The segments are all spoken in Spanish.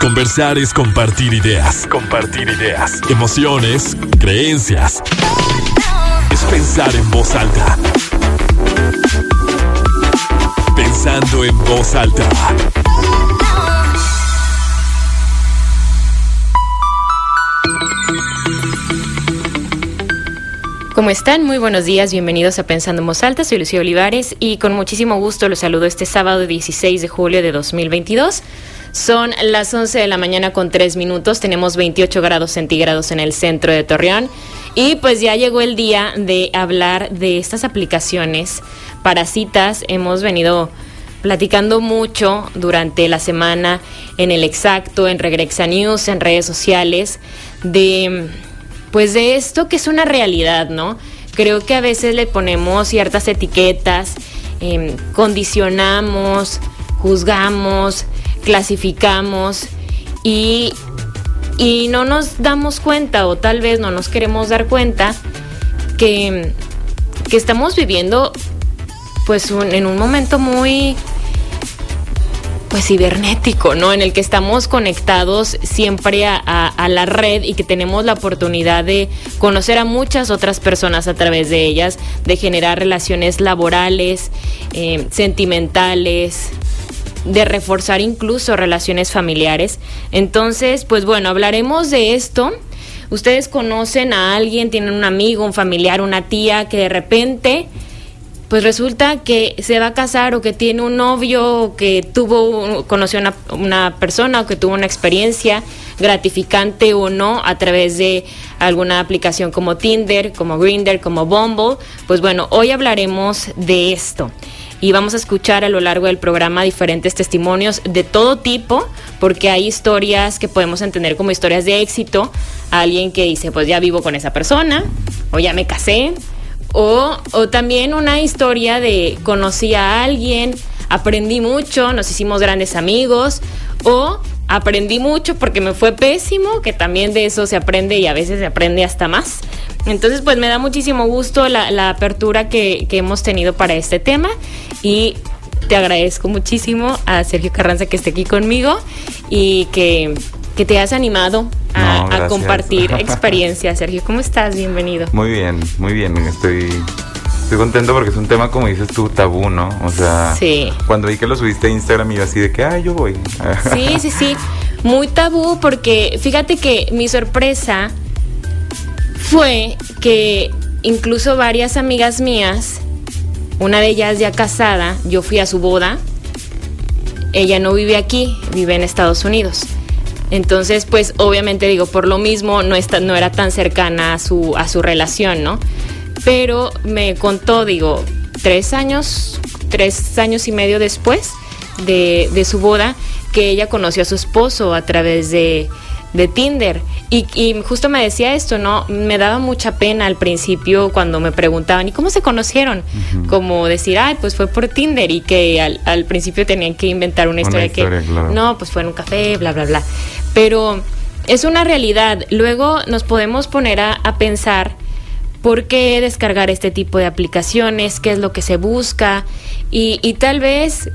Conversar es compartir ideas. Compartir ideas. Emociones, creencias. Es pensar en voz alta. Pensando en voz alta. ¿Cómo están? Muy buenos días, bienvenidos a Pensando en Voz Alta, soy Lucía Olivares y con muchísimo gusto los saludo este sábado 16 de julio de 2022. Son las 11 de la mañana con 3 minutos, tenemos 28 grados centígrados en el centro de Torreón y pues ya llegó el día de hablar de estas aplicaciones para citas. Hemos venido platicando mucho durante la semana en el exacto, en Regrexa News, en redes sociales, de pues de esto que es una realidad, ¿no? Creo que a veces le ponemos ciertas etiquetas, em, condicionamos, juzgamos, clasificamos y, y no nos damos cuenta o tal vez no nos queremos dar cuenta que, que estamos viviendo pues en un momento muy pues cibernético, ¿no? En el que estamos conectados siempre a, la red y que tenemos la oportunidad de conocer a muchas otras personas a través de ellas, de generar relaciones laborales, eh, sentimentales, de reforzar incluso relaciones familiares. Entonces, pues bueno, hablaremos de esto. Ustedes conocen a alguien, tienen un amigo, un familiar, una tía que de repente pues resulta que se va a casar o que tiene un novio o que tuvo, conoció una, una persona o que tuvo una experiencia gratificante o no a través de alguna aplicación como Tinder, como Grindr, como Bumble. Pues bueno, hoy hablaremos de esto y vamos a escuchar a lo largo del programa diferentes testimonios de todo tipo, porque hay historias que podemos entender como historias de éxito. Alguien que dice, pues ya vivo con esa persona, o ya me casé, o, o también una historia de conocí a alguien, aprendí mucho, nos hicimos grandes amigos, o aprendí mucho porque me fue pésimo, que también de eso se aprende y a veces se aprende hasta más. Entonces, pues me da muchísimo gusto la, la apertura que, que, hemos tenido para este tema y te agradezco muchísimo a Sergio Carranza que esté aquí conmigo y que que te has animado a, compartir experiencias. Sergio, ¿cómo estás? Bienvenido. Muy bien, muy bien. Estoy, estoy contento porque es un tema, como dices tú, tabú, ¿no? O sea, cuando vi que lo subiste a Instagram, iba así de que, ah, yo voy. Sí, sí, sí. Muy tabú porque fíjate que mi sorpresa fue que incluso varias amigas mías, una de ellas ya casada, yo fui a su boda. Ella no vive aquí, vive en Estados Unidos. Entonces, pues obviamente digo, por lo mismo no, está, no era tan cercana a su, a su relación, ¿no? Pero me contó, digo, tres años, tres años y medio después de, de su boda, que ella conoció a su esposo a través de, de Tinder. Y, y, justo me decía esto, ¿no? Me daba mucha pena al principio cuando me preguntaban, ¿y cómo se conocieron? Como decir, ay, pues fue por Tinder y que al, al principio tenían que inventar una historia, que, no, pues fue en un café, bla, bla, bla. Pero es una realidad. Luego nos podemos poner a, a pensar por qué descargar este tipo de aplicaciones, qué es lo que se busca y, y tal vez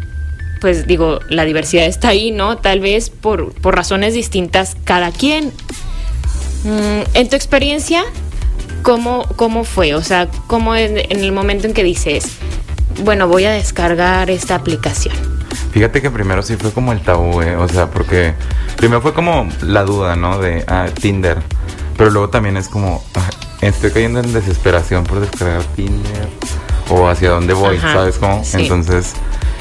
pues digo, la diversidad está ahí, ¿no? Tal vez por, por razones distintas cada quien. Mm, en tu experiencia, ¿cómo, ¿cómo fue? O sea, ¿cómo en, en el momento en que dices, bueno, voy a descargar esta aplicación? Fíjate que primero sí fue como el tabú, ¿eh? o sea, porque primero fue como la duda, ¿no? De ah, Tinder, pero luego también es como, ah, estoy cayendo en desesperación por descargar Tinder o hacia dónde voy, Ajá, ¿sabes cómo? Sí. Entonces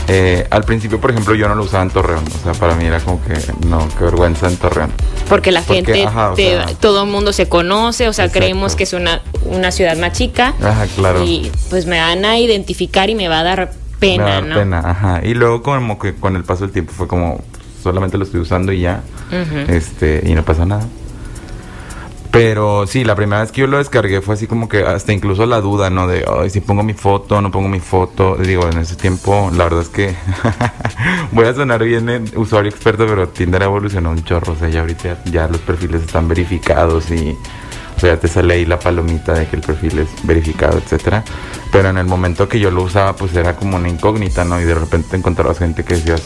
eh, al principio, por ejemplo, yo no lo usaba en Torreón. O sea, para mí era como que, no, qué vergüenza en Torreón. Porque la Porque, gente, ajá, te, sea, todo el mundo se conoce, o sea, exacto. creemos que es una, una ciudad más chica. Ajá, claro. Y pues me van a identificar y me va a dar pena, me va a dar ¿no? pena, ajá. Y luego como que con el paso del tiempo fue como, solamente lo estoy usando y ya. Uh -huh. Este, y no pasa nada. Pero sí, la primera vez que yo lo descargué fue así como que hasta incluso la duda, ¿no? De, ay, si pongo mi foto, no pongo mi foto. Digo, en ese tiempo, la verdad es que voy a sonar bien en usuario experto, pero Tinder evolucionó un chorro. O sea, ya ahorita ya los perfiles están verificados y, o sea, te sale ahí la palomita de que el perfil es verificado, etcétera. Pero en el momento que yo lo usaba, pues era como una incógnita, ¿no? Y de repente encontrabas gente que decías,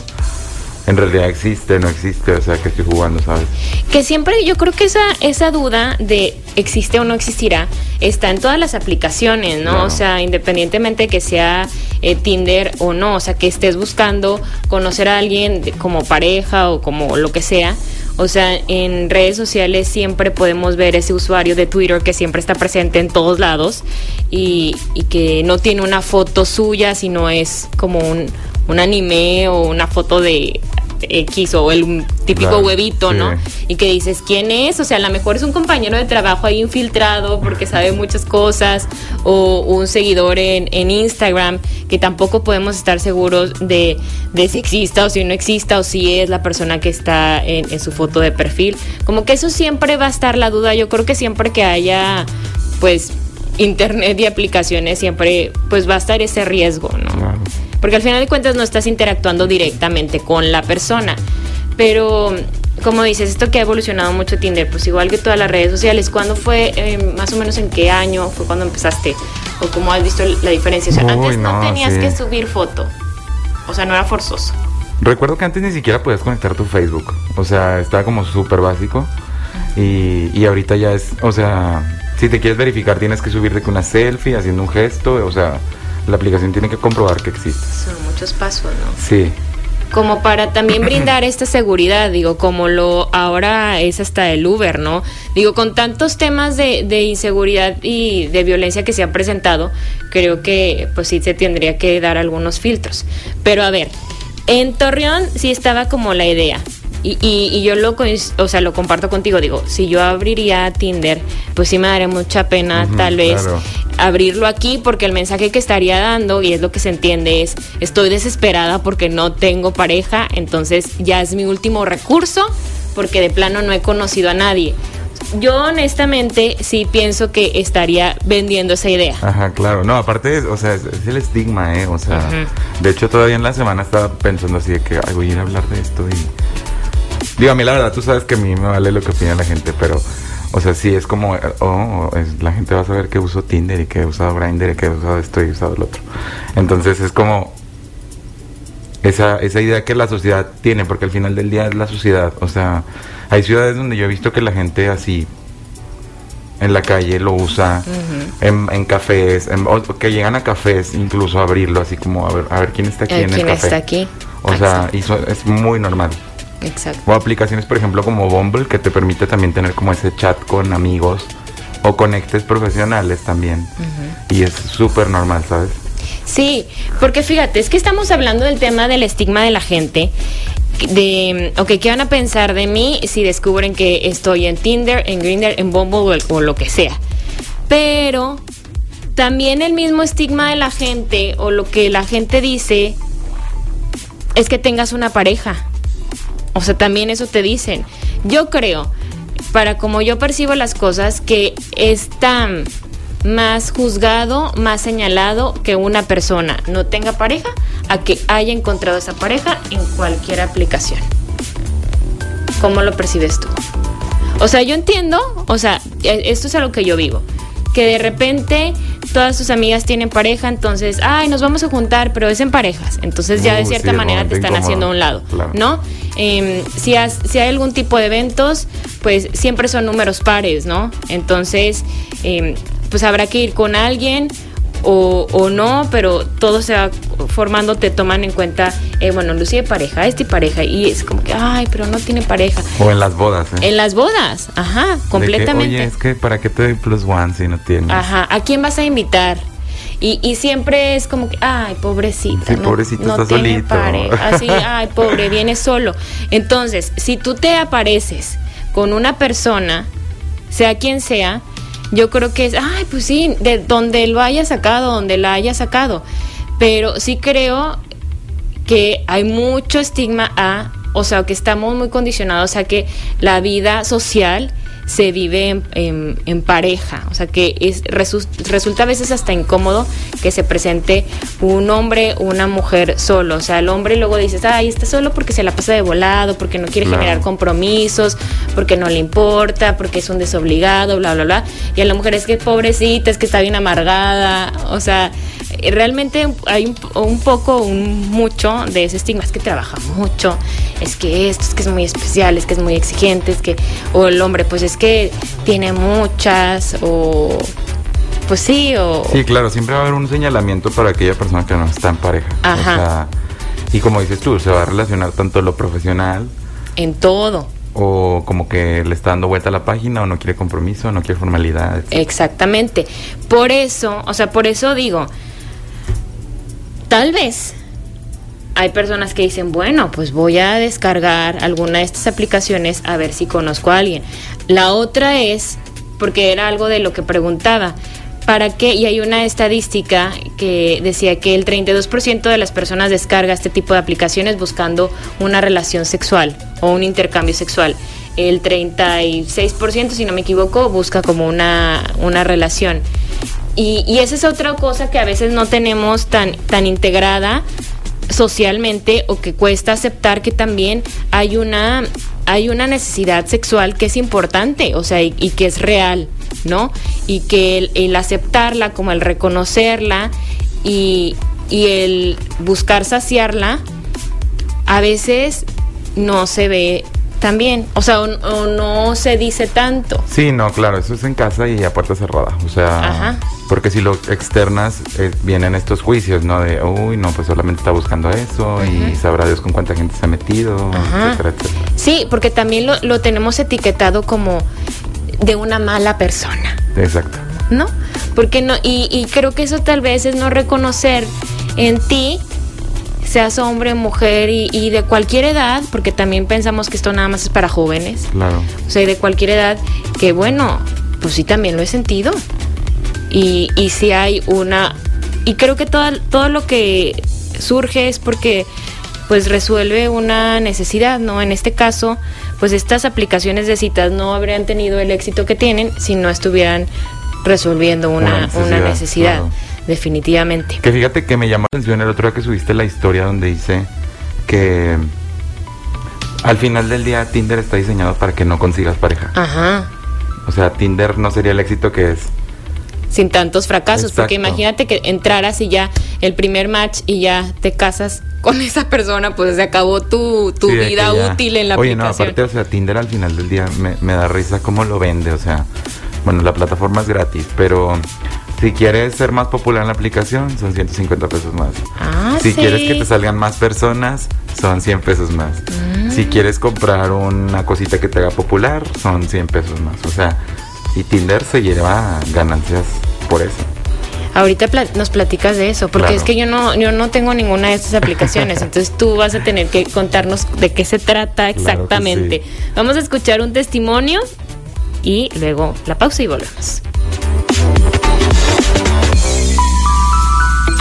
en realidad existe, no existe, o sea, que estoy jugando, ¿sabes? Que siempre yo creo que esa, esa duda de existe o no existirá está en todas las aplicaciones, ¿no? O sea, independientemente de que sea eh, Tinder o no, o sea, que estés buscando conocer a alguien como pareja o como lo que sea. O sea, en redes sociales siempre podemos ver ese usuario de Twitter que siempre está presente en todos lados y, y que no tiene una foto suya, sino es como un, un anime o una foto de X o el típico huevito, ¿no? Y que dices, ¿quién es? O sea, a lo mejor es un compañero de trabajo ahí infiltrado porque sabe muchas cosas, o un seguidor en, Instagram, que tampoco podemos estar seguros de, si exista o si no exista, o si es la persona que está en, en su foto de perfil. Como que eso siempre va a estar la duda. Yo creo que siempre que haya, pues, internet y aplicaciones, siempre, pues va a estar ese riesgo, ¿no? Porque al final de cuentas no estás interactuando directamente con la persona. Pero, como dices, esto que ha evolucionado mucho Tinder, pues igual que todas las redes sociales, ¿cuándo fue, eh, más o menos en qué año fue cuando empezaste? ¿O cómo has visto la diferencia? O sea, antes no, tenías que subir foto, o sea, no era forzoso. Recuerdo que antes ni siquiera podías conectar tu Facebook, o sea, estaba como súper básico. Y, y ahorita ya es, o sea, si te quieres verificar tienes que subirte con una selfie haciendo un gesto, o sea, la aplicación tiene que comprobar que existe. Son muchos pasos, ¿no? Sí. Como para también brindar esta seguridad, digo, como lo ahora es hasta el Uber, ¿no? Digo, con tantos temas de, de inseguridad y de violencia que se han presentado, creo que pues sí se tendría que dar algunos filtros. Pero a ver, en Torreón sí estaba como la idea. Y, y, yo lo, o sea, lo comparto contigo, digo, si yo abriría Tinder, pues sí me daría mucha pena tal vez abrirlo aquí porque el mensaje que estaría dando, y es lo que se entiende, es estoy desesperada porque no tengo pareja, entonces ya es mi último recurso porque de plano no he conocido a nadie. Yo honestamente sí pienso que estaría vendiendo esa idea. Ajá, claro. No, aparte, o sea, es, el estigma, ¿eh? O sea, de hecho todavía en la semana estaba pensando así de que, ay, voy a ir a hablar de esto y... Digo, a mí la verdad, tú sabes que a mí me vale lo que opina la gente, pero o sea, sí es como, oh, la gente va a saber que uso Tinder y que he usado Grindr y que he usado esto y he usado el otro. Entonces es como esa, esa idea que la sociedad tiene, porque al final del día es la sociedad. O sea, hay ciudades donde yo he visto que la gente así en la calle lo usa, en, cafés, que llegan a cafés incluso a abrirlo, así como a ver, a ver quién está aquí en el café. está aquí? O sea, es muy normal. Exacto. O aplicaciones, por ejemplo, como Bumble, que te permite también tener como ese chat con amigos o conectes profesionales también. Y es súper normal, ¿sabes? Sí, porque fíjate, es que estamos hablando del tema del estigma de la gente. De, ok, ¿qué van a pensar de mí si descubren que estoy en Tinder, en Grindr, en Bumble o, o lo que sea? Pero también el mismo estigma de la gente o lo que la gente dice es que tengas una pareja. O sea, también eso te dicen. Yo creo, para como yo percibo las cosas, que está más juzgado, más señalado que una persona no tenga pareja a que haya encontrado esa pareja en cualquier aplicación. ¿Cómo lo percibes tú? O sea, yo entiendo, o sea, e, esto es algo que yo vivo, que de repente todas sus amigas tienen pareja, entonces, ay, nos vamos a juntar, pero es en parejas. Entonces ya de cierta manera te están haciendo a un lado, ¿no? Em, si, si hay algún tipo de eventos, pues siempre son números pares, ¿no? Entonces, em, pues habrá que ir con alguien o, o, no, pero todo se va formando, te toman en cuenta, eh, bueno, Lucía pareja, este pareja, y es como que, ay, pero no tiene pareja. O en las bodas, ¿eh? En las bodas, ajá, completamente. oye, es que, ¿para qué te doy plus one si no tienes? Ajá, ¿a quién vas a invitar? Y, y siempre es como que, ay, pobrecita. Sí, no, pobrecito, no está tiene solito. Pareja, así, ay, pobre, viene solo. Entonces, si tú te apareces con una persona, sea quien sea, yo creo que es, ay, pues sí, de donde lo haya sacado, donde la haya sacado. Pero sí creo que hay mucho estigma a, o sea, que estamos muy condicionados a que la vida social se vive en, pareja, o sea que es, resulta a veces hasta incómodo que se presente un hombre o una mujer solo, o sea, el hombre luego dices, ay, está solo porque se la pasa de volado, porque no quiere generar compromisos, porque no le importa, porque es un desobligado, bla, bla, bla, y a la mujer es que pobrecita, es que está bien amargada, o sea, realmente hay un, un poco, un mucho de ese estigma, es que trabaja mucho, es que esto, es que es muy especial, es que es muy exigente, es que, o el hombre, pues es que tiene muchas, o pues sí, o... Sí, claro, siempre va a haber un señalamiento para aquella persona que no está en pareja. Ajá. O sea, y como dices tú, se va a relacionar tanto lo profesional En todo. o como que le está dando vuelta a la página o no quiere compromiso, no quiere formalidad. Exactamente. Por eso, o sea, por eso digo, tal vez hay personas que dicen, bueno, pues voy a descargar alguna de estas aplicaciones a ver si conozco a alguien. La otra es, porque era algo de lo que preguntaba, ¿para qué? Y hay una estadística que decía que el 32% de las personas descarga este tipo de aplicaciones buscando una relación sexual o un intercambio sexual. El 36%, si no me equivoco, busca como una, una relación. Y, y esa es otra cosa que a veces no tenemos tan, tan integrada socialmente o que cuesta aceptar que también hay una hay una necesidad sexual que es importante, o sea, y, que es real, ¿no? Y que el, el aceptarla, como el reconocerla y, y el buscar saciarla, a veces no se ve tan bien, o sea, o, o no se dice tanto. Sí, no, claro, eso es en casa y a puerta cerrada. O sea, Ajá. porque si lo externas, eh, vienen estos juicios, ¿no? De, uy, no, pues solamente está buscando eso y sabrá Dios con cuánta gente se ha metido, Ajá. etcétera, etcétera. Sí, porque también lo, lo tenemos etiquetado como de una mala persona. Exacto. ¿no? Porque no, y, y creo que eso tal vez es no reconocer en ti, seas hombre, mujer y, y de cualquier edad, porque también pensamos que esto nada más es para jóvenes, Claro. o sea, y de cualquier edad, que bueno, pues sí también lo he sentido. Y, y si hay una, y creo que todo, todo lo que surge es porque pues resuelve una necesidad, ¿no? En este caso, pues estas aplicaciones de citas no habrían tenido el éxito que tienen si no estuvieran resolviendo una, Una una necesidad, necesidad, claro. Definitivamente. Que fíjate que me llamó la atención el otro día que subiste la historia donde dice que al final del día Tinder está diseñado para que no consigas pareja. Ajá. O sea, Tinder no sería el éxito que es. Sin tantos fracasos, porque imagínate que entraras y ya el primer match y ya te casas con esa persona, pues se acabó tu, tu Sí, vida útil en la Oye, no, aparte, o sea, Tinder al final del día me, me da risa cómo lo vende. O sea, bueno, la plataforma es gratis, pero si quieres ser más popular en la aplicación, son 150 pesos más. Ah, si sí. quieres que te salgan más personas, son 100 pesos más. Mm. Si quieres comprar una cosita que te haga popular, son 100 pesos más. O sea, y Tinder se lleva ganancias por eso. Ahorita pla- nos platicas de eso, porque Claro. es que yo no, yo no tengo ninguna de estas aplicaciones, entonces tú vas a tener que contarnos de qué se trata exactamente. sí. Vamos a escuchar un testimonio y luego la pausa y volvemos.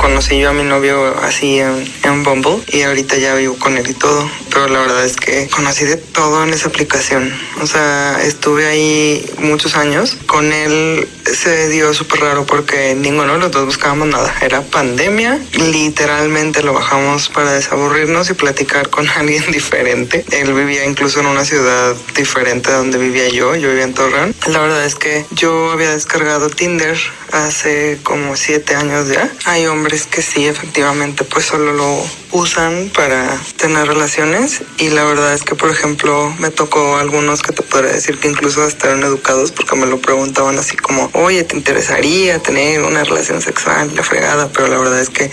Conocí yo a mi novio así en, en Bumble y ahorita ya vivo con él y todo. Pero la verdad es que conocí de todo en esa aplicación. O sea, estuve ahí muchos años. Con él se dio súper raro porque ninguno de los dos buscábamos nada. Era pandemia. Literalmente lo bajamos para desaburrirnos y platicar con alguien diferente. Él vivía incluso en una ciudad diferente a donde vivía yo. Yo vivía en Torreón. La verdad es que yo había descargado Tinder hace como siete años ya. Hay hombres que sí, efectivamente, pues solo lo usan para tener relaciones y la verdad es que, por ejemplo, me tocó algunos que te podría decir que incluso hasta eran educados porque me lo preguntaban así como, oye, ¿te interesaría tener una relación sexual? La fregada, pero la verdad es que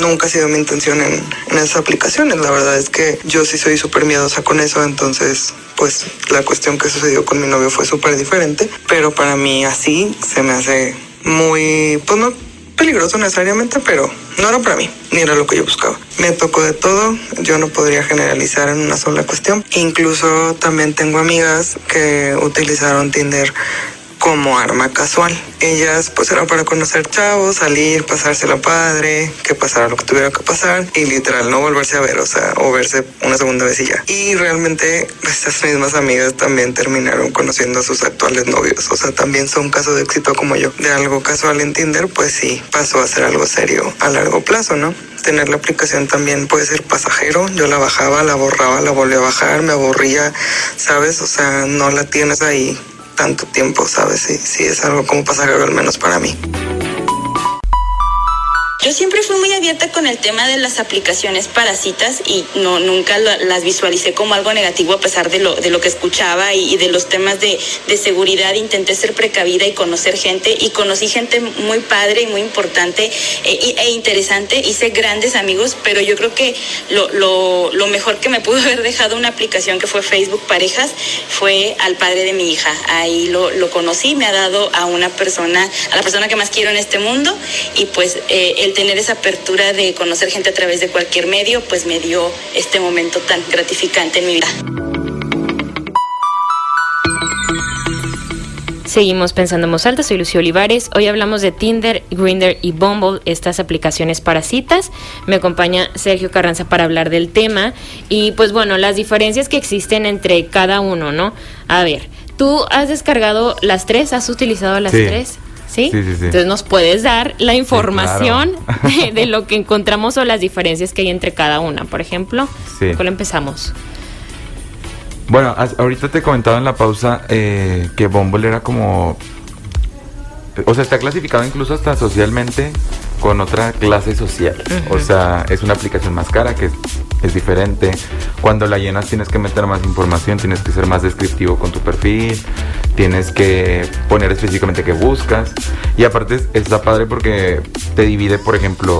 nunca ha sido mi intención en, en esas aplicaciones. La verdad es que yo sí soy súper miedosa con eso, entonces pues la cuestión que sucedió con mi novio fue súper diferente, pero para mí así se me hace muy, pues no peligroso necesariamente, pero no era para mí, ni era lo que yo buscaba. Me tocó de todo, yo no podría generalizar en una sola cuestión. Incluso también tengo amigas que utilizaron Tinder como arma casual. Ellas pues era para conocer chavos, salir, pasársela padre, que pasara lo que tuviera que pasar y literal no volverse a ver, o sea, o verse una segunda vez y ya. Y realmente estas mismas amigas también terminaron conociendo a sus actuales novios, o sea, también son casos de éxito como yo. De algo casual en Tinder, pues sí, pasó a ser algo serio a largo plazo, ¿no? Tener la aplicación también puede ser pasajero. Yo la bajaba, la borraba, la volví a bajar, me aburría, ¿sabes? O sea, no la tienes ahí tanto tiempo, ¿sabes? Sí, sí, es algo como pasajero, al menos para mí. Yo siempre fui muy abierta con el tema de las aplicaciones para citas y no nunca las visualicé como algo negativo a pesar de lo, de lo que escuchaba y, de los temas de, de, seguridad. Intenté ser precavida y conocer gente y conocí gente muy padre y muy importante e, e interesante. Hice grandes amigos, pero yo creo que lo, lo, lo mejor que me pudo haber dejado una aplicación que fue Facebook Parejas fue al padre de mi hija. Ahí lo, lo conocí, me ha dado a una persona, a la persona que más quiero en este mundo y pues eh, el tener esa apertura de conocer gente a través de cualquier medio, pues me dio este momento tan gratificante en mi vida. Seguimos pensando en voz alta, soy Lucio Olivares. Hoy hablamos de Tinder, Grindr y Bumble, estas aplicaciones para citas. Me acompaña Sergio Carranza para hablar del tema y pues bueno, las diferencias que existen entre cada uno, ¿no? A ver, ¿tú has descargado las tres? ¿Has utilizado las tres? ¿Sí? Sí, sí, sí. Entonces nos puedes dar la información de, lo que encontramos o las diferencias que hay entre cada una, por ejemplo. Sí. ¿Cuál empezamos? Bueno, ahorita te comentaba en la pausa eh, que Bumble era como... O sea, está clasificado incluso hasta socialmente con otra clase social. O sea, es una aplicación más cara que es, diferente. Cuando la llenas tienes que meter más información, tienes que ser más descriptivo con tu perfil, tienes que poner específicamente qué buscas. Y aparte está padre porque te divide, por ejemplo,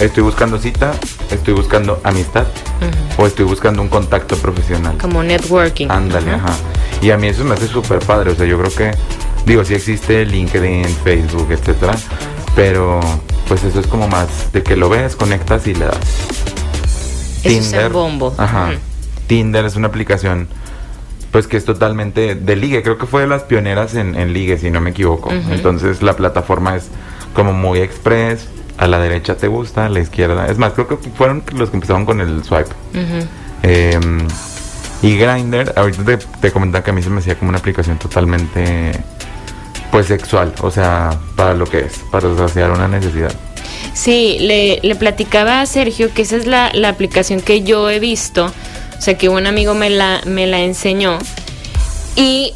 estoy buscando cita, estoy buscando amistad o estoy buscando un contacto profesional. Como networking. Ándale, ajá. Y a mí eso me hace súper padre. O sea, yo creo que, digo, sí existe LinkedIn, Facebook, etcétera, pero pues eso es como más de que lo ves, conectas y le das. Tinder. Es bombo. Ajá. Tinder es una aplicación pues que es totalmente de ligue. Creo que fue de las pioneras en, en ligue, si no me equivoco. Entonces la plataforma es como muy express, a la derecha te gusta, a la izquierda. Es más, creo que fueron los que empezaron con el swipe. Em, y Grindr, ahorita te, te comentaba que a mí se me hacía como una aplicación totalmente pues sexual, o sea, para lo que es, para saciar una necesidad. Sí, le, le platicaba a Sergio que esa es la, la, aplicación que yo he visto, o sea, que un amigo me la, me la enseñó. Y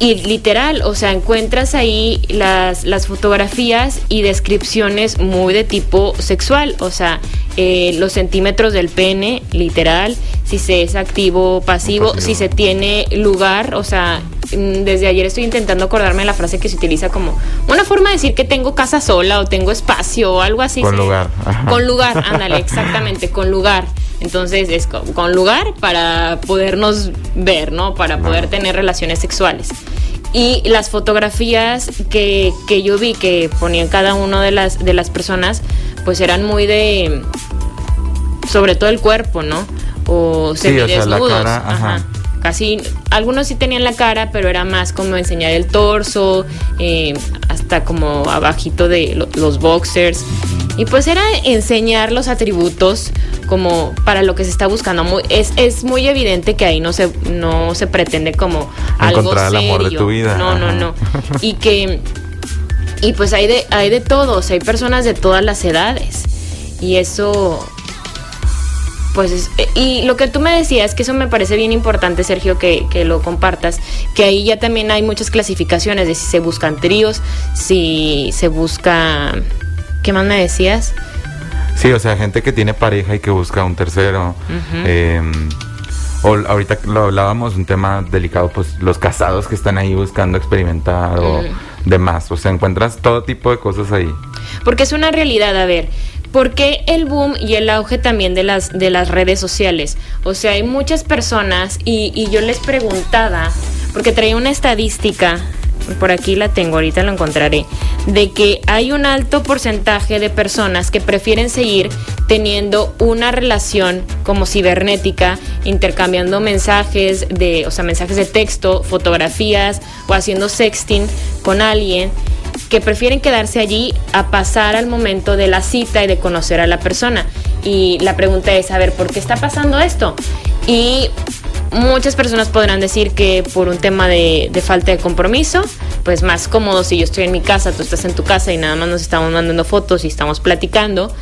y literal, o sea, encuentras ahí las, las fotografías y descripciones muy de tipo sexual, o sea, eh, los centímetros del pene, literal, si se es activo o pasivo, si se tiene lugar, o sea, mm, desde ayer estoy intentando acordarme de la frase que se utiliza como una forma de decir que tengo casa sola o tengo espacio o algo así. Con lugar. Con lugar, ándale, exactamente, con lugar. Entonces es con lugar para podernos ver, ¿no? Para poder tener relaciones sexuales. Y las fotografías que, que yo vi que ponían cada una de las, de las personas, pues eran muy de, sobre todo el cuerpo, ¿no? O semidesnudos. ajá. Casi, algunos sí tenían la cara, pero era más como enseñar el torso, eh, hasta como abajito de los boxers. Y pues era enseñar los atributos como para lo que se está buscando. Muy, es, es muy evidente que ahí no se, no se pretende como algo serio. el amor de tu vida. No, no, no. Y que y pues hay de, hay de todos, hay personas de todas las edades. Y eso, pues, eh, y lo que tú me decías, que eso me parece bien importante, Sergio, que, que, lo compartas, que ahí ya también hay muchas clasificaciones de si se buscan tríos, si se busca ¿Qué más me decías? Sí, o sea, gente que tiene pareja y que busca un tercero. Em, o ahorita lo hablábamos, un tema delicado, pues los casados que están ahí buscando experimentar o demás. O sea, encuentras todo tipo de cosas ahí. Porque es una realidad, a ver. ¿Por qué el boom y el auge también de las, de las redes sociales? O sea, hay muchas personas y, yo les preguntaba, porque traía una estadística por aquí la tengo, ahorita lo encontraré, de que hay un alto porcentaje de personas que prefieren seguir teniendo una relación como cibernética, intercambiando mensajes de, o sea, mensajes de texto, fotografías o haciendo sexting con alguien que prefieren quedarse allí a pasar al momento de la cita y de conocer a la persona. Y la pregunta es, a ¿por qué está pasando esto? Y Muchas personas podrán decir que por un tema de, falta de compromiso, pues más cómodo si yo estoy en mi casa, tú estás en tu casa y nada más nos estamos mandando fotos y estamos platicando.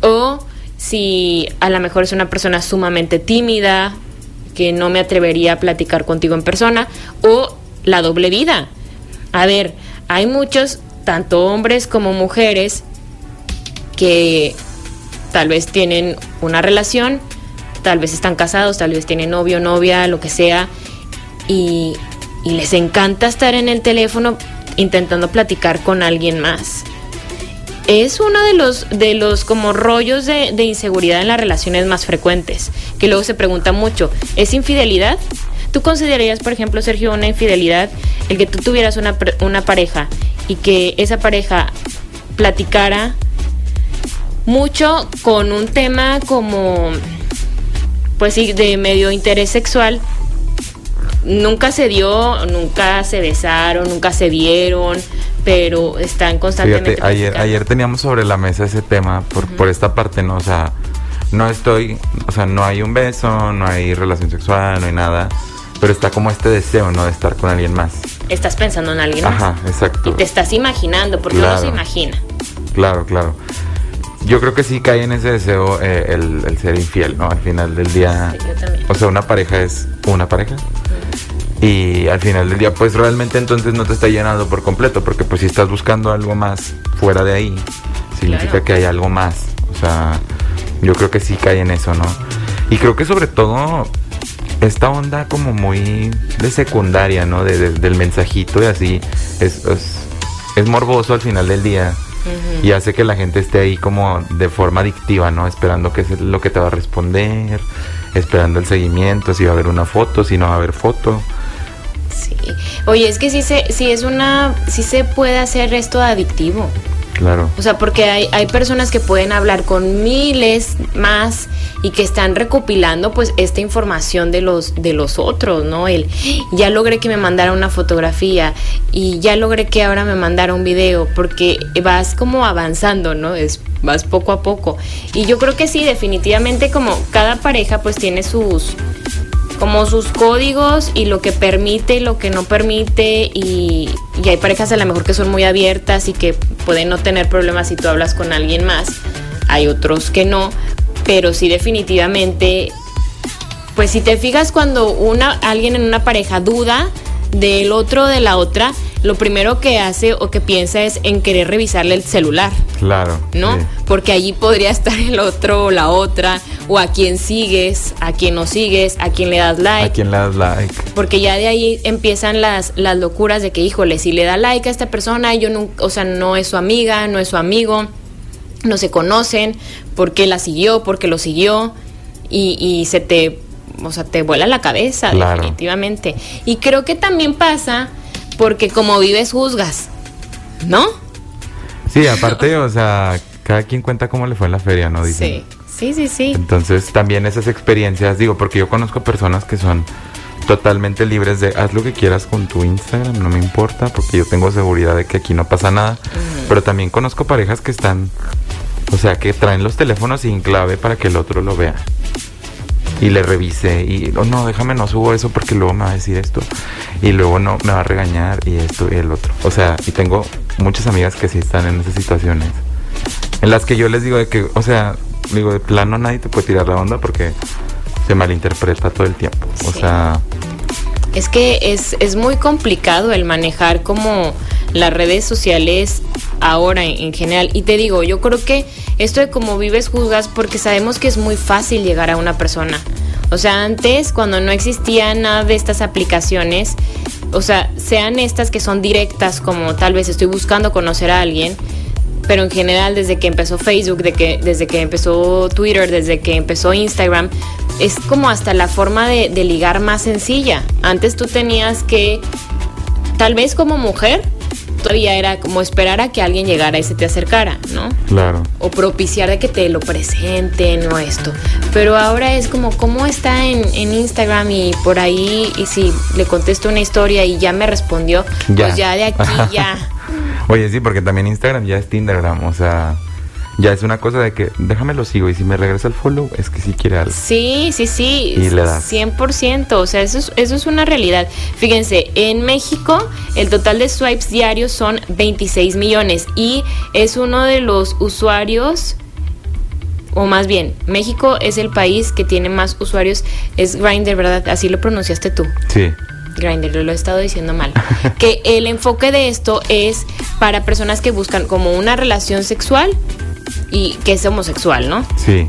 O si a lo mejor es una persona sumamente tímida, que no me atrevería a platicar contigo en persona. O la doble vida. A ver, hay muchos, tanto hombres como mujeres, que tal vez tienen una relación, tal vez están casados, tal vez tienen novio, novia, lo que sea, y, les encanta estar en el teléfono intentando platicar con alguien más. Es uno de los, de los como rollos de, de inseguridad en las relaciones más frecuentes, que luego se pregunta mucho, ¿es infidelidad? ¿Tú considerarías, por ejemplo, Sergio, una infidelidad el que tú tuvieras una, una pareja y que esa pareja platicara mucho con un tema como, pues sí, de medio interés sexual? Nunca se dio, nunca se besaron, nunca se vieron, pero están constantemente. Fíjate, ayer, ayer teníamos sobre la mesa ese tema por, por esta parte, ¿no? O sea, no estoy, o sea, no hay un beso, no hay relación sexual, no hay nada, pero está como este deseo, ¿no? De estar con alguien más. Estás pensando en alguien más. Ajá, exacto. Y te estás imaginando, porque uno se Claro. imagina. Claro, claro. Yo creo que sí cae en ese deseo eh, el, el ser infiel, ¿no? Al final del día, Sí, yo también. o sea, una pareja es una pareja. Y al final del día, pues realmente entonces no te está llenando por completo, porque pues si estás buscando algo más fuera de ahí, significa Claro. que hay algo más. O sea, yo creo que sí cae en eso, ¿no? Y creo que sobre todo esta onda como muy de secundaria, ¿no? De, de- del mensajito y así, es, es, es morboso al final del día. Y hace que la gente esté ahí como de forma adictiva, ¿no? Esperando qué es lo que te va a responder, esperando el seguimiento, si va a haber una foto, si no va a haber foto. Sí. Oye, es que sí se, sí es una, sí se puede hacer esto adictivo. Claro. O sea, porque hay, hay personas que pueden hablar con miles más y que están recopilando pues esta información de los, de los otros, ¿no? El ya logré que me mandara una fotografía y ya logré que ahora me mandara un video, porque vas como avanzando, ¿no? Es, vas poco a poco. Y yo creo que sí, definitivamente como cada pareja pues tiene sus como sus códigos y lo que permite y lo que no permite y, y hay parejas a lo mejor que son muy abiertas y que pueden no tener problemas si tú hablas con alguien más, hay otros que no, pero sí definitivamente, pues si te fijas cuando una, alguien en una pareja duda del otro o de la otra, lo primero que hace o que piensa es en querer revisarle el celular. Claro. ¿no? sí. Porque allí podría estar el otro o la otra, o a quién sigues, a quién no sigues, a quién le das like. ¿A quién le das like? Porque ya de ahí empiezan las, las locuras de que, híjole, si le da like a esta persona, yo nunca, o sea, no es su amiga, no es su amigo, no se conocen, porque la siguió, porque lo siguió, y, y se te, o sea, te vuela la cabeza, Claro. definitivamente. Y creo que también pasa porque como vives, juzgas, ¿no? Sí, aparte, o sea, cada quien cuenta cómo le fue en la feria, ¿no? Dicen. Sí, sí, sí, sí. Entonces también esas experiencias, digo, porque yo conozco personas que son totalmente libres de haz lo que quieras con tu Instagram, no me importa, porque yo tengo seguridad de que aquí no pasa nada. Pero también conozco parejas que están, o sea, que traen los teléfonos sin clave para que el otro lo vea. Y le revise y, oh, no, déjame, no subo eso porque luego me va a decir esto. Y luego no, me va a regañar y esto y el otro. O sea, y tengo muchas amigas que sí están en esas situaciones. En las que yo les digo de que, o sea, digo, de plano nadie te puede tirar la onda porque se malinterpreta todo el tiempo. O sea, Es que es, es muy complicado el manejar como las redes sociales ahora en, en general. Y te digo, yo creo que esto de cómo vives juzgas porque sabemos que es muy fácil llegar a una persona. O sea, antes cuando no existía nada de estas aplicaciones, o sea, sean estas que son directas como tal vez estoy buscando conocer a alguien, pero en general desde que empezó Facebook, de que, desde que empezó Twitter, desde que empezó Instagram, es como hasta la forma de, de ligar más sencilla. Antes tú tenías que, tal vez como mujer, todavía era como esperar a que alguien llegara y se te acercara, ¿no? claro. o propiciar de que te lo presenten o esto. Pero ahora es como, ¿cómo está en, en Instagram y por ahí? Y si le contesto una historia y ya me respondió, Ya. pues ya de aquí ya. Oye, sí, porque también Instagram ya es Tindergram, o sea, ya es una cosa de que déjame lo sigo y si me regresa el follow es que sí quiere algo. Sí, sí, sí. Y le das. 100%. O sea, eso es, eso es una realidad. Fíjense, en México el total de swipes diarios son 26 millones y es uno de los usuarios, o más bien, México es el país que tiene más usuarios. Es Grindr, ¿verdad? Así lo pronunciaste tú. Sí, Grindr, lo he estado diciendo mal. que el enfoque de esto es para personas que buscan como una relación sexual y que es homosexual, ¿no? Sí.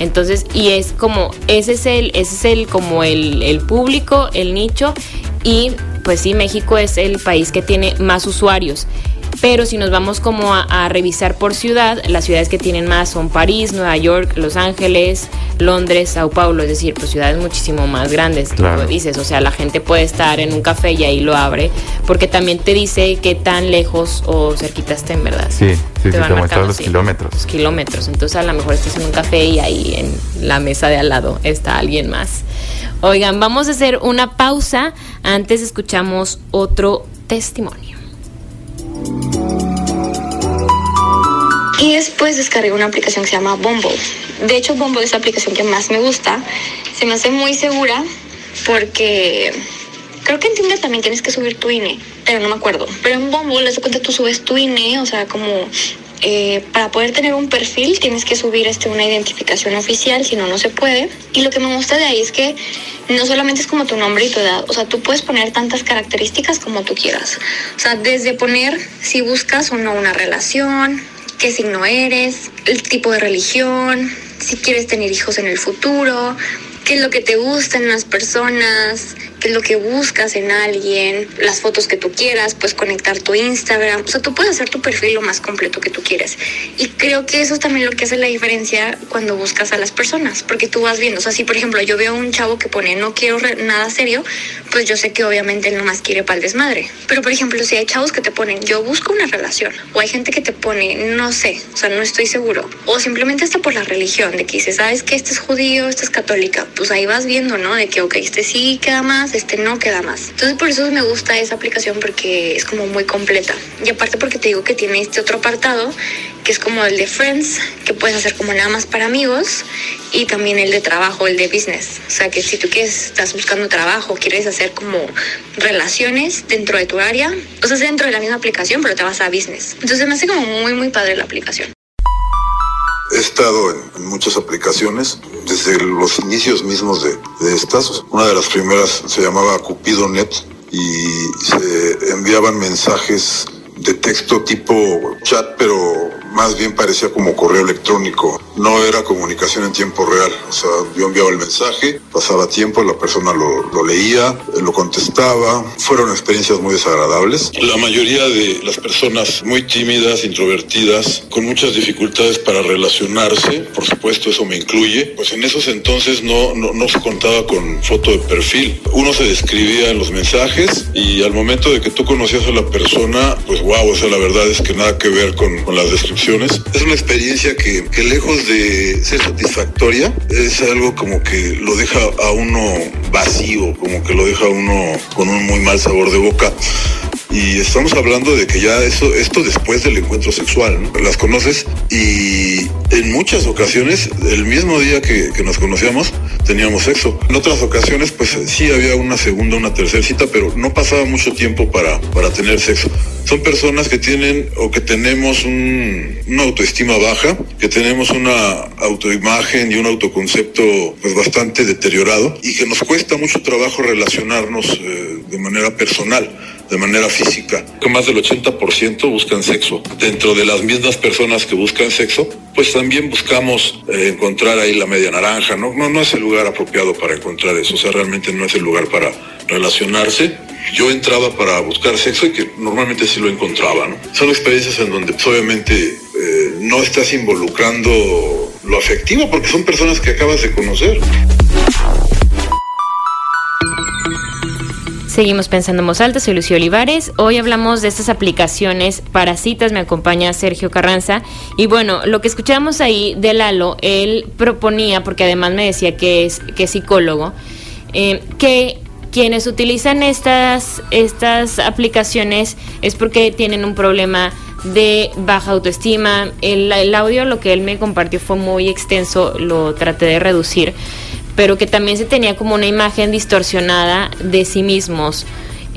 Entonces, y es como, ese es el, ese es el, como el, el público, el nicho, y pues sí, México es el país que tiene más usuarios. Pero si nos vamos como a, revisar por ciudad, las ciudades que tienen más son París, Nueva York, Los Ángeles, Londres, Sao Paulo, es decir, pues ciudades muchísimo más grandes, Claro. dices, o sea, la gente puede estar en un café y ahí lo abre, porque también te dice qué tan lejos o cerquita estén, ¿verdad? Sí, sí, sí, te van muestra marcando, los sí, kilómetros. Los kilómetros, entonces a lo mejor estás en un café y ahí en la mesa de al lado está alguien más. Oigan, vamos a hacer una pausa, antes escuchamos otro testimonio. Y después descargué una aplicación que se llama Bumble. De hecho, Bumble es la aplicación que más me gusta. Se me hace muy segura porque creo que en Tinder también tienes que subir tu INE, pero no me acuerdo. Pero en Bumble, les cuenta, tú subes tu INE, o sea, como eh, para poder tener un perfil tienes que subir este, una identificación oficial, si no, no se puede. Y lo que me gusta de ahí es que no solamente es como tu nombre y tu edad, o sea, tú puedes poner tantas características como tú quieras. O sea, desde poner si buscas o no una relación, qué signo eres, el tipo de religión, si quieres tener hijos en el futuro, qué es lo que te gusta en las personas, qué es lo que buscas en alguien, las fotos que tú quieras, puedes conectar tu Instagram, o sea, tú puedes hacer tu perfil lo más completo que tú quieres. Y creo que eso es también lo que hace la diferencia cuando buscas a las personas, porque tú vas viendo, o sea, si por ejemplo yo veo un chavo que pone no quiero nada serio, pues yo sé que obviamente él nomás quiere para el desmadre. Pero por ejemplo, si hay chavos que te ponen yo busco una relación, o hay gente que te pone no sé, o sea, no estoy seguro, o simplemente está por la religión, de que dices, sabes que este es judío, este es católica, pues ahí vas viendo, ¿no? De que, ok, este sí queda más, este no queda más. Entonces por eso me gusta esa aplicación porque es como muy completa. Y aparte porque te digo que tiene este otro apartado, que es como el de Friends, que puedes hacer como nada más para amigos, y también el de trabajo, el de business. O sea que si tú quieres, estás buscando trabajo, quieres hacer como relaciones dentro de tu área, o sea, dentro de la misma aplicación, pero te vas a business. Entonces me hace como muy, muy padre la aplicación. He estado en, muchas aplicaciones desde los inicios mismos de, de estas. Una de las primeras se llamaba CupidoNet y se enviaban mensajes de texto tipo chat, pero más bien parecía como correo electrónico. No era comunicación en tiempo real. O sea, yo enviaba el mensaje, pasaba tiempo, la persona lo, lo leía, lo contestaba. Fueron experiencias muy desagradables. La mayoría de las personas muy tímidas, introvertidas, con muchas dificultades para relacionarse, por supuesto eso me incluye, pues en esos entonces no, no, no se contaba con foto de perfil. Uno se describía en los mensajes y al momento de que tú conocías a la persona, pues wow, o sea, la verdad es que nada que ver con, con las descripciones. Es una experiencia que, que lejos de ser satisfactoria, es algo como que lo deja a uno vacío, como que lo deja a uno con un muy mal sabor de boca. Y estamos hablando de que ya eso, esto después del encuentro sexual, las conoces y en muchas ocasiones, el mismo día que, nos conocíamos, teníamos sexo. En otras ocasiones, pues sí había una segunda, una tercera cita, pero no pasaba mucho tiempo para, para tener sexo. Son personas que tienen o que tenemos un- una autoestima baja, que tenemos una autoimagen y un autoconcepto pues bastante deteriorado y que nos cuesta mucho trabajo relacionarnos eh, de manera personal de manera física. Que más del 80% buscan sexo. Dentro de las mismas personas que buscan sexo, pues también buscamos eh, encontrar ahí la media naranja, ¿no? ¿no? No es el lugar apropiado para encontrar eso, o sea, realmente no es el lugar para relacionarse. Yo entraba para buscar sexo y que normalmente sí lo encontraba, ¿no? Son experiencias en donde pues, obviamente eh, no estás involucrando lo afectivo porque son personas que acabas de conocer. Seguimos pensando en voz alta, soy Lucio Olivares. Hoy hablamos de estas aplicaciones para citas, me acompaña Sergio Carranza. Y bueno, lo que escuchamos ahí de Lalo, él proponía, porque además me decía que es, que es psicólogo, eh, que quienes utilizan estas, estas aplicaciones es porque tienen un problema de baja autoestima. El, el audio, lo que él me compartió fue muy extenso, lo traté de reducir pero que también se tenía como una imagen distorsionada de sí mismos.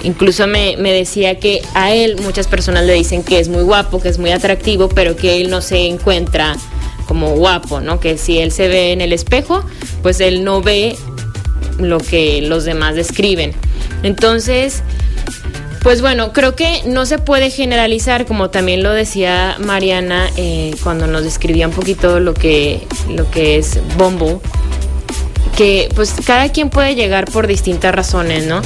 Incluso me, me, decía que a él muchas personas le dicen que es muy guapo, que es muy atractivo, pero que él no se encuentra como guapo, ¿no? Que si él se ve en el espejo, pues él no ve lo que los demás describen. Entonces, Pues bueno, creo que no se puede generalizar, como también lo decía Mariana eh, cuando nos describía un poquito lo que, lo que es Bumble, que pues cada quien puede llegar por distintas razones, ¿no?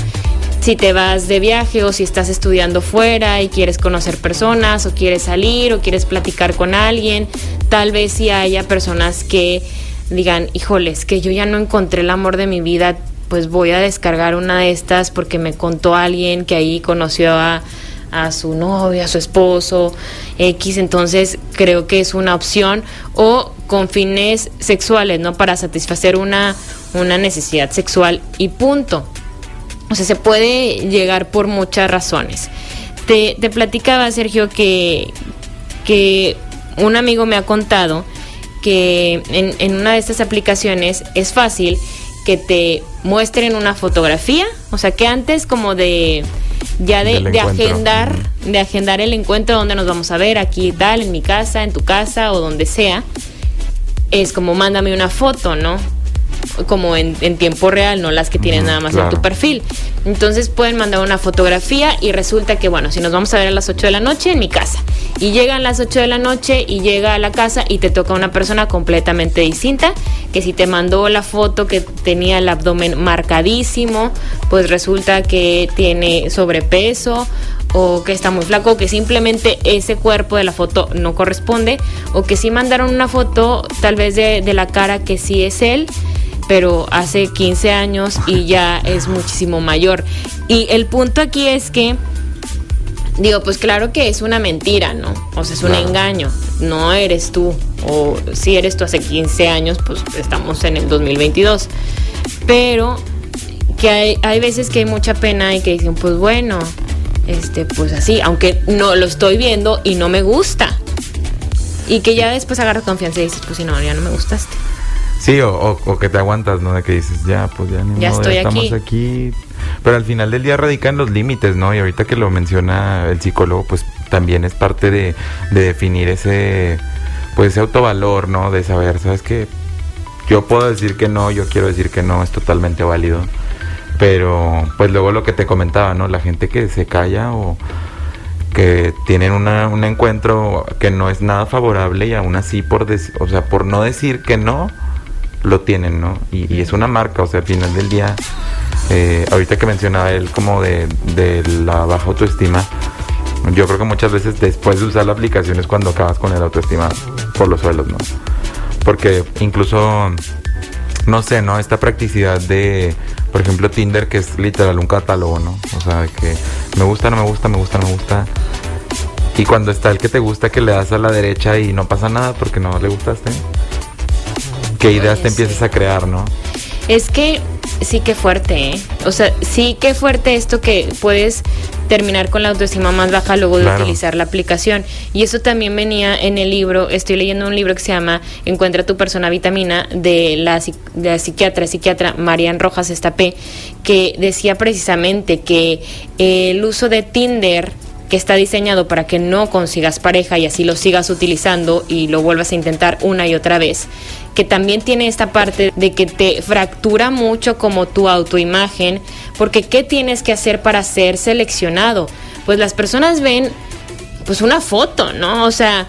Si te vas de viaje o si estás estudiando fuera y quieres conocer personas o quieres salir o quieres platicar con alguien, tal vez si haya personas que digan, híjoles, que yo ya no encontré el amor de mi vida, pues voy a descargar una de estas porque me contó alguien que ahí conoció a, su novio, a su esposo, X, entonces creo que es una opción, o con fines sexuales, ¿no? Para satisfacer una, una necesidad sexual y punto. O sea, se puede llegar por muchas razones. Te, te platicaba, Sergio, que, que un amigo me ha contado que en, en una de estas aplicaciones es fácil que te muestren una fotografía, o sea que antes como de ya de, de agendar, de agendar el encuentro donde nos vamos a ver, aquí tal, en mi casa, en tu casa o donde sea, es como mándame una foto, ¿no? como en, tiempo real, no las que tienen nada más en tu perfil. Entonces pueden mandar una fotografía y resulta que, bueno, si nos vamos a ver a las 8 de la noche en mi casa. Y llegan las 8 de la noche y llega a la casa y te toca una persona completamente distinta, que si te mandó la foto que tenía el abdomen marcadísimo, pues resulta que tiene sobrepeso o que está muy flaco, o que simplemente ese cuerpo de la foto no corresponde, o que sí mandaron una foto tal vez de, de la cara que sí es él, pero hace 15 años y ya es muchísimo mayor. Y el punto aquí es que, digo, pues claro que es una mentira, ¿no? O sea, es un engaño. No eres tú. O si eres tú hace 15 años, pues estamos en el 2022. Pero que hay, hay veces que hay mucha pena y que dicen, pues bueno, este, pues así, aunque no lo estoy viendo y no me gusta. Y que ya después agarras confianza y dices, pues si no, ya no me gustaste. Sí, o, que te aguantas, ¿no? De que dices, ya, pues ya, ni ya estoy estamos aquí. Pero al final del día radican los límites, ¿no? Y ahorita que lo menciona el psicólogo, pues también es parte de, definir ese, pues ese autovalor, ¿no? De saber, ¿sabes qué? Yo puedo decir que no, yo quiero decir que no, es totalmente válido. Pero, pues luego lo que te comentaba, ¿no? La gente que se calla o que tienen una, un encuentro que no es nada favorable y aún así por, o sea, por no decir que no, lo tienen, ¿no? Y, es una marca, o sea, al final del día, eh, ahorita que mencionaba él como de, la baja autoestima, yo creo que muchas veces después de usar la aplicación es cuando acabas con el autoestima por los suelos, ¿no? Porque incluso, no sé, ¿no? Esta practicidad de, por ejemplo, Tinder, que es literal un catálogo, ¿no? O sea, que me gusta, no me gusta, me gusta, no me gusta. Y cuando está el que te gusta, que le das a la derecha y no pasa nada porque no le gustaste qué ideas te empiezas a crear, ¿no? Es que sí que fuerte, ¿eh? O sea, sí que fuerte esto que puedes terminar con la autoestima más baja luego de utilizar la aplicación. Y eso también venía en el libro, estoy leyendo un libro que se llama Encuentra tu persona vitamina de la, de la psiquiatra, psiquiatra Marian Rojas Estapé, que decía precisamente que el uso de Tinder que está diseñado para que no consigas pareja y así lo sigas utilizando y lo vuelvas a intentar una y otra vez, que también tiene esta parte de que te fractura mucho como tu autoimagen, porque ¿qué tienes que hacer para ser seleccionado? Pues las personas ven pues una foto, ¿no? O sea,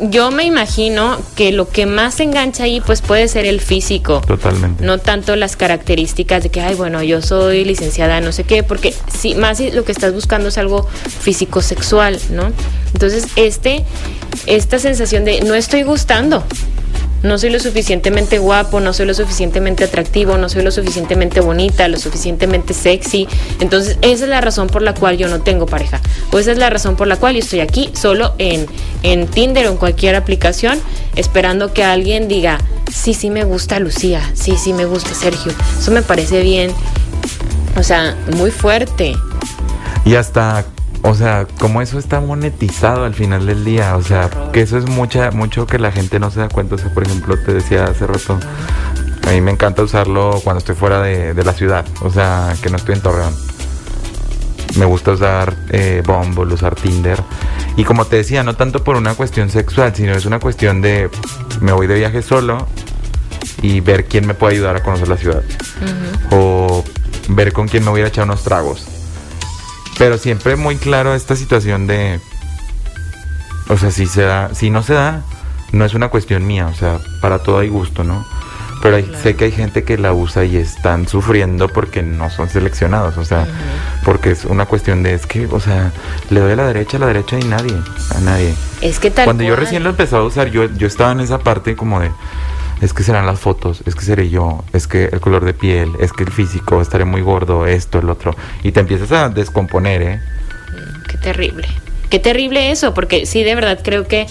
yo me imagino que lo que más engancha ahí pues puede ser el físico. Totalmente. No tanto las características de que, ay, bueno, yo soy licenciada, no sé qué, porque sí, más lo que estás buscando es algo físico-sexual, ¿no? Entonces, este, esta sensación de no estoy gustando, no soy lo suficientemente guapo, no soy lo suficientemente atractivo, no soy lo suficientemente bonita, lo suficientemente sexy. Entonces, esa es la razón por la cual yo no tengo pareja. O esa es la razón por la cual yo estoy aquí solo en, en Tinder o en cualquier aplicación, esperando que alguien diga, sí, sí me gusta Lucía, sí, sí me gusta Sergio. Eso me parece bien. O sea, muy fuerte. Y hasta o sea, como eso está monetizado al final del día, o sea, que eso es mucha, mucho que la gente no se da cuenta. O sea, por ejemplo, te decía hace rato, a mí me encanta usarlo cuando estoy fuera de, la ciudad, o sea, que no estoy en Torreón. Me gusta usar eh, Bumble, usar Tinder. Y como te decía, no tanto por una cuestión sexual, sino es una cuestión de me voy de viaje solo y ver quién me puede ayudar a conocer la ciudad. O ver con quién me voy a echar unos tragos Pero siempre muy claro esta situación de, o sea, si se da, si no se da, no es una cuestión mía, o sea, para todo hay gusto, ¿no? Pero sé que hay gente que la usa y están sufriendo porque no son seleccionados, o sea, porque es una cuestión de, es que, o sea, le doy a la derecha, a la derecha y nadie, a nadie. Es que tal Cuando yo recién lo empezaba a usar, yo, yo estaba en esa parte como de, es que serán las fotos, es que seré yo, es que el color de piel, es que el físico, estaré muy gordo, esto, el otro. Y te empiezas a descomponer, ¿eh? Qué terrible. Qué terrible eso, porque sí, de verdad creo que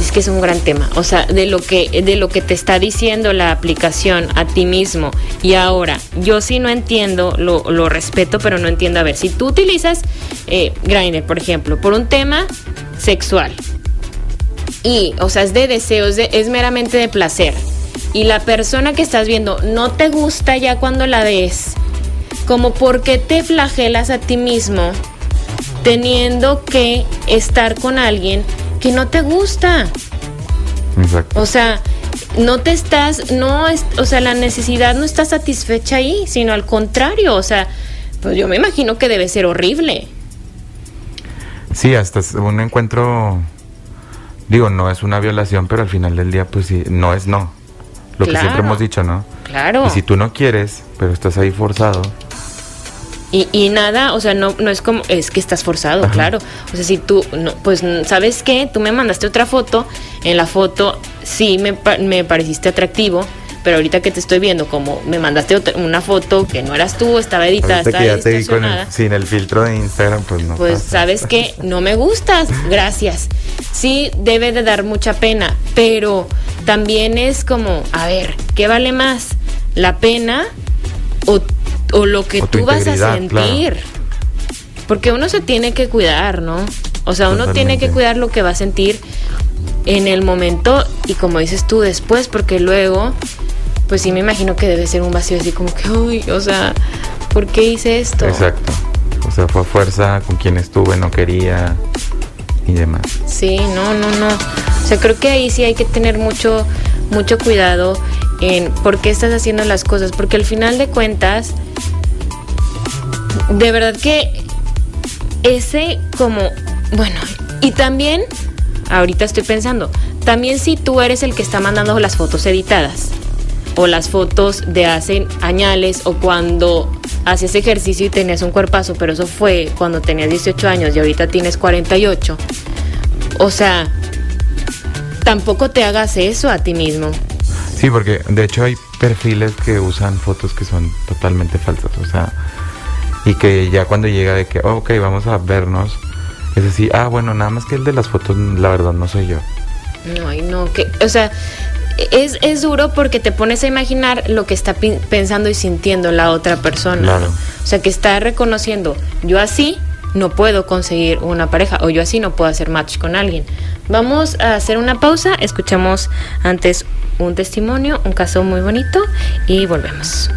es que es un gran tema. O sea, de lo que, de lo que te está diciendo la aplicación a ti mismo. Y ahora, yo sí no entiendo, lo, lo respeto, pero no entiendo. A ver, si tú utilizas eh, Grindr, por ejemplo, por un tema sexual. Y, o sea, es de deseos, de, es meramente de placer. Y la persona que estás viendo no te gusta ya cuando la ves. Como por qué te flagelas a ti mismo teniendo que estar con alguien que no te gusta. Exacto. O sea, no te estás, no es, o sea, la necesidad no está satisfecha ahí, sino al contrario, o sea, pues yo me imagino que debe ser horrible. Sí, hasta un encuentro, digo, no es una violación, pero al final del día, pues sí, no es no. Lo que siempre Claro. hemos dicho, ¿no? Claro. Y si tú no quieres, pero estás ahí forzado, Y, y nada, o sea, no, no es como, es que estás forzado, Ajá. claro. O sea, si tú, no, pues, ¿sabes qué? Tú me mandaste otra foto, en la foto sí me, me pareciste atractivo, pero ahorita que te estoy viendo, como me mandaste otra- una foto que no eras tú, estaba editada, estaba que ya te vi con distorsionada. el, sin el filtro de Instagram, pues no Pues pasa. sabes que no me gustas, gracias. Sí, debe de dar mucha pena, pero también es como, a ver, ¿qué vale más? ¿La pena o, o lo que O tú vas a sentir? Porque uno se tiene que cuidar, ¿no? O sea, uno tiene que cuidar lo que va a sentir en el momento y como dices tú después, porque luego, pues sí me imagino que debe ser un vacío así como que, uy, o sea, ¿por qué hice esto? Exacto. O sea, fue a fuerza con quien estuve, no quería y demás. Sí, no, no, no. O sea, creo que ahí sí hay que tener mucho, mucho cuidado en por qué estás haciendo las cosas, porque al final de cuentas, de verdad que ese como, bueno, y también, ahorita estoy pensando, también si tú eres el que está mandando las fotos editadas o las fotos de hace añales o cuando hacías ejercicio y tenías un cuerpazo, pero eso fue cuando tenías 18 años y ahorita tienes 48. O sea, tampoco te hagas eso a ti mismo. Sí, porque de hecho hay perfiles que usan fotos que son totalmente falsas, o sea, y que ya cuando llega de que, oh, ok, vamos a vernos, es así, ah, bueno, nada más que el de las fotos, la verdad, no soy yo. No, ay, no, que, o sea, es, es duro porque te pones a imaginar lo que está pensando y sintiendo la otra persona. Claro. O sea, que está reconociendo, yo así no puedo conseguir una pareja o yo así no puedo hacer match con alguien. Vamos a hacer una pausa, escuchamos antes un testimonio, un caso muy bonito y volvemos.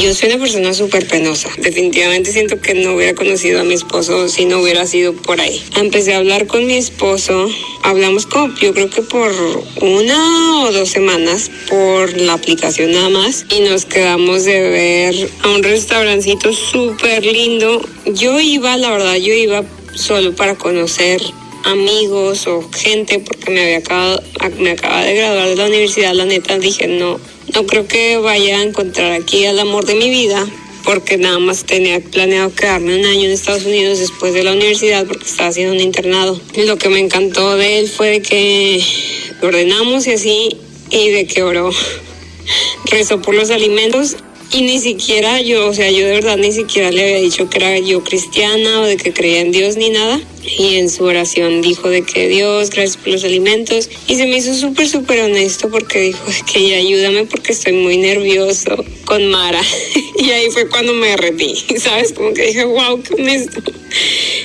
Yo soy una persona súper penosa. Definitivamente siento que no hubiera conocido a mi esposo si no hubiera sido por ahí. Empecé a hablar con mi esposo. Hablamos como yo creo que por una o dos semanas por la aplicación nada más. Y nos quedamos de ver a un restaurancito súper lindo. Yo iba, la verdad, yo iba solo para conocer amigos o gente porque me había acabado, me acaba de graduar de la universidad, la neta dije no, no creo que vaya a encontrar aquí al amor de mi vida porque nada más tenía planeado quedarme un año en Estados Unidos después de la universidad porque estaba haciendo un internado. Lo que me encantó de él fue de que ordenamos y así y de que oró, rezó por los alimentos y ni siquiera yo, o sea, yo de verdad ni siquiera le había dicho que era yo cristiana o de que creía en Dios ni nada. Y en su oración dijo de que Dios, gracias por los alimentos. Y se me hizo súper, súper honesto porque dijo que ayúdame porque estoy muy nervioso con Mara. y ahí fue cuando me derretí, ¿sabes? Como que dije, wow, qué honesto.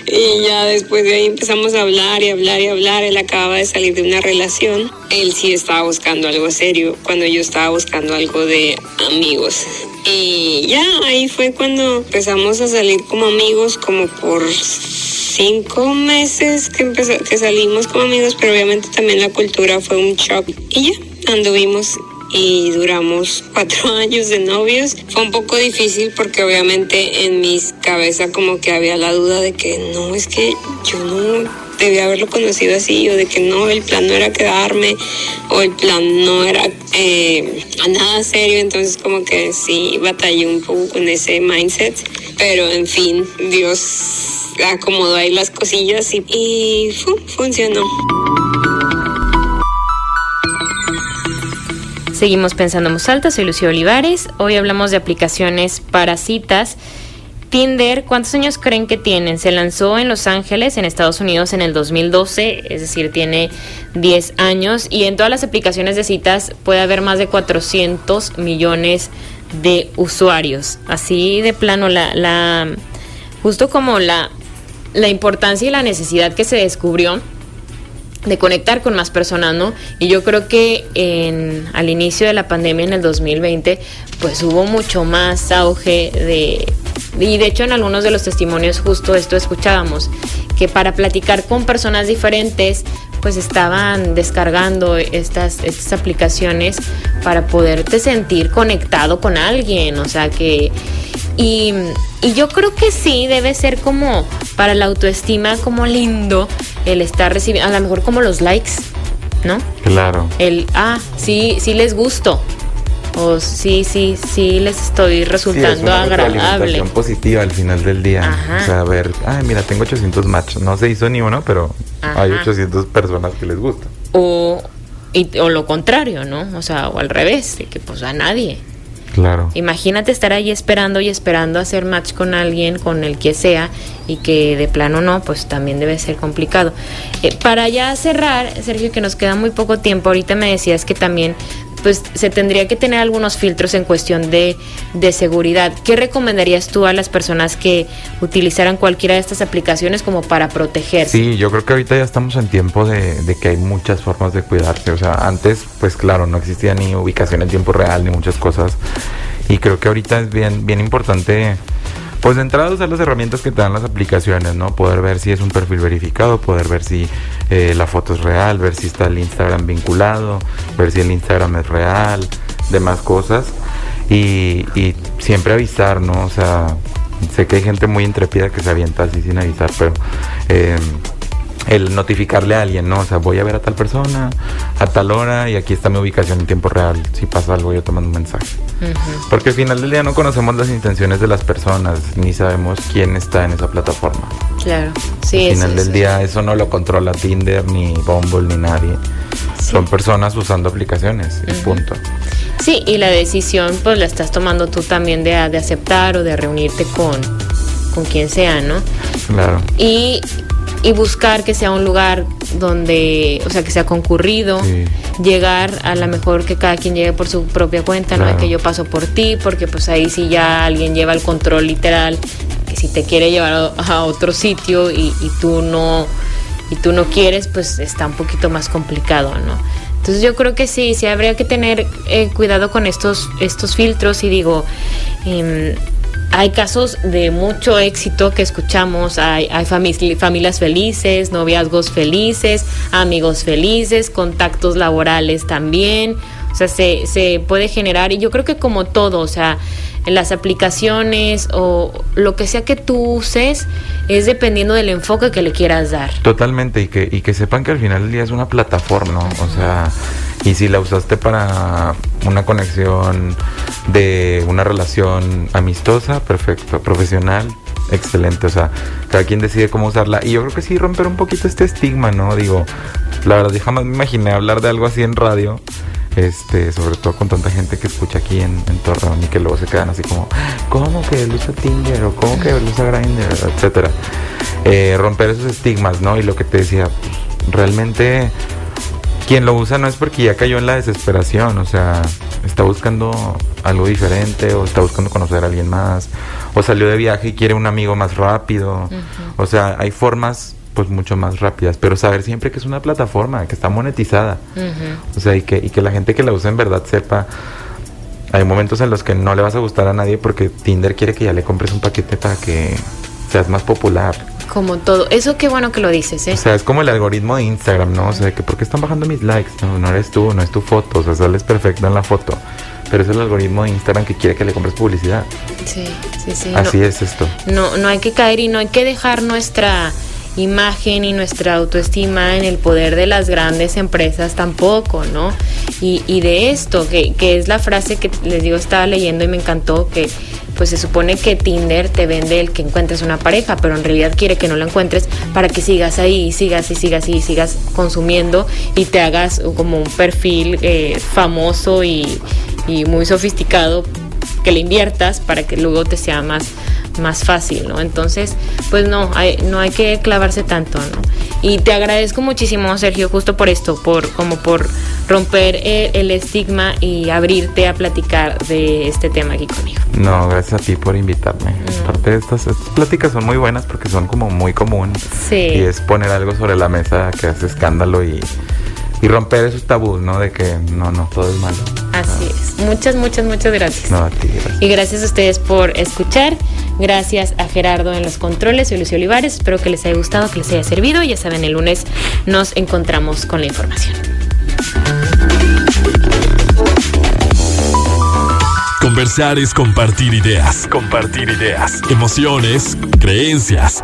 Y ya después de ahí empezamos a hablar y hablar y hablar. Él acababa de salir de una relación. Él sí estaba buscando algo serio cuando yo estaba buscando algo de amigos. Y ya ahí fue cuando empezamos a salir como amigos, como por cinco meses que, empezó, que salimos como amigos, pero obviamente también la cultura fue un shock. Y ya anduvimos y duramos cuatro años de novios. Fue un poco difícil porque obviamente en mis cabeza como que había la duda de que no, es que yo no debía haberlo conocido así o de que no, el plan no era quedarme o el plan no era eh, nada serio, entonces como que sí batallé un poco con ese mindset, pero en fin, Dios acomodó ahí las cosillas y, y funcionó. Seguimos pensando en voz soy Lucía Olivares. Hoy hablamos de aplicaciones para citas. Tinder, ¿cuántos años creen que tienen? Se lanzó en Los Ángeles, en Estados Unidos, en el 2012, es decir, tiene 10 años. Y en todas las aplicaciones de citas puede haber más de 400 millones de usuarios. Así de plano, la, la justo como la, la importancia y la necesidad que se descubrió de conectar con más personas, ¿no? Y yo creo que en, al inicio de la pandemia en el 2020, pues hubo mucho más auge de... Y de hecho en algunos de los testimonios justo esto escuchábamos, que para platicar con personas diferentes, pues estaban descargando estas, estas aplicaciones para poderte sentir conectado con alguien, o sea que... Y, y yo creo que sí, debe ser como para la autoestima, como lindo el estar recibiendo, a lo mejor como los likes, ¿no? Claro. El, ah, sí, sí les gusto. O sí, sí, sí les estoy resultando sí, es una agradable. positiva al final del día. Ajá. O sea, a ver, ay, mira, tengo 800 matches. No se hizo ni uno, pero Ajá. hay 800 personas que les gusta. O, y, o lo contrario, ¿no? O sea, o al revés, de que pues a nadie. Claro. Imagínate estar ahí esperando y esperando hacer match con alguien, con el que sea, y que de plano no, pues también debe ser complicado. Eh, para ya cerrar, Sergio, que nos queda muy poco tiempo, ahorita me decías que también pues se tendría que tener algunos filtros en cuestión de, de, seguridad. ¿Qué recomendarías tú a las personas que utilizaran cualquiera de estas aplicaciones como para protegerse? Sí, yo creo que ahorita ya estamos en tiempo de, de, que hay muchas formas de cuidarse. O sea, antes, pues claro, no existía ni ubicación en tiempo real ni muchas cosas. Y creo que ahorita es bien, bien importante pues de entrada usar las herramientas que te dan las aplicaciones, ¿no? Poder ver si es un perfil verificado, poder ver si eh, la foto es real, ver si está el Instagram vinculado, ver si el Instagram es real, demás cosas. Y, siempre avisar, ¿no? O sea, sé que hay gente muy intrépida que se avienta así sin avisar, pero... Eh, el notificarle a alguien, ¿no? O sea, voy a ver a tal persona a tal hora y aquí está mi ubicación en tiempo real. Si pasa algo, yo te mando un mensaje. Uh -huh. Porque al final del día no conocemos las intenciones de las personas, ni sabemos quién está en esa plataforma. Claro, sí. Al final del día eso no lo controla Tinder, ni Bumble, ni nadie. Sí. Son personas usando aplicaciones, uh -huh. punto. Sí, y la decisión pues la estás tomando tú también de, de aceptar o de reunirte con, con quien sea, ¿no? Claro. Y y buscar que sea un lugar donde, o sea, que sea concurrido, sí. llegar a la mejor que cada quien llegue por su propia cuenta, claro. no es que yo paso por ti, porque pues ahí sí ya alguien lleva el control literal, que si te quiere llevar a otro sitio y, y tú no y tú no quieres, pues está un poquito más complicado, ¿no? Entonces yo creo que sí, sí habría que tener eh, cuidado con estos, estos filtros y digo, eh, hay casos de mucho éxito que escuchamos, hay, hay famili familias felices, noviazgos felices, amigos felices, contactos laborales también, o sea, se, se puede generar y yo creo que como todo, o sea, en las aplicaciones o lo que sea que tú uses es dependiendo del enfoque que le quieras dar. Totalmente, y que, y que sepan que al final del día es una plataforma, ¿no? O sea, y si la usaste para una conexión de una relación amistosa, perfecto, profesional, excelente, o sea, cada quien decide cómo usarla. Y yo creo que sí romper un poquito este estigma, ¿no? Digo, la verdad, yo jamás me imaginé hablar de algo así en radio este, sobre todo con tanta gente que escucha aquí en, en Torreón y que luego se quedan así como, ¿cómo que usa Tinder? o ¿cómo que usa Grindr? etcétera. Eh, romper esos estigmas, ¿no? Y lo que te decía, pues, realmente quien lo usa no es porque ya cayó en la desesperación, o sea, está buscando algo diferente o está buscando conocer a alguien más o salió de viaje y quiere un amigo más rápido. Uh -huh. O sea, hay formas pues mucho más rápidas, pero saber siempre que es una plataforma, que está monetizada. Uh -huh. O sea, y que, y que la gente que la usa en verdad sepa, hay momentos en los que no le vas a gustar a nadie porque Tinder quiere que ya le compres un paquete para que seas más popular. Como todo. Eso qué bueno que lo dices, ¿eh? O sea, es como el algoritmo de Instagram, ¿no? O sea, que ¿por qué están bajando mis likes? No, no eres tú, no es tu foto, o sea, sales perfecto en la foto. Pero es el algoritmo de Instagram que quiere que le compres publicidad. Sí, sí, sí. Así no, es esto. No, no hay que caer y no hay que dejar nuestra imagen y nuestra autoestima en el poder de las grandes empresas tampoco, ¿no? Y, de esto, que, que es la frase que les digo, estaba leyendo y me encantó, que pues se supone que Tinder te vende el que encuentres una pareja, pero en realidad quiere que no la encuentres para que sigas ahí y sigas y sigas y sigas consumiendo y te hagas como un perfil eh, famoso y, y muy sofisticado que le inviertas para que luego te sea más, más fácil, ¿no? Entonces, pues no, hay, no hay que clavarse tanto, ¿no? Y te agradezco muchísimo, Sergio, justo por esto, por como por romper el, el estigma y abrirte a platicar de este tema aquí conmigo. No, gracias a ti por invitarme. Aparte de estas, estas pláticas son muy buenas porque son como muy común. Sí. Y es poner algo sobre la mesa que hace escándalo y, y romper esos tabús, ¿no? De que no, no, todo es malo. Así es. Muchas, muchas, muchas gracias. No, a ti, gracias. Y gracias a ustedes por escuchar. Gracias a Gerardo en los controles. Soy Lucio Olivares. Espero que les haya gustado, que les haya servido. Ya saben, el lunes nos encontramos con la información. Conversar es compartir ideas. Compartir ideas. Emociones, creencias.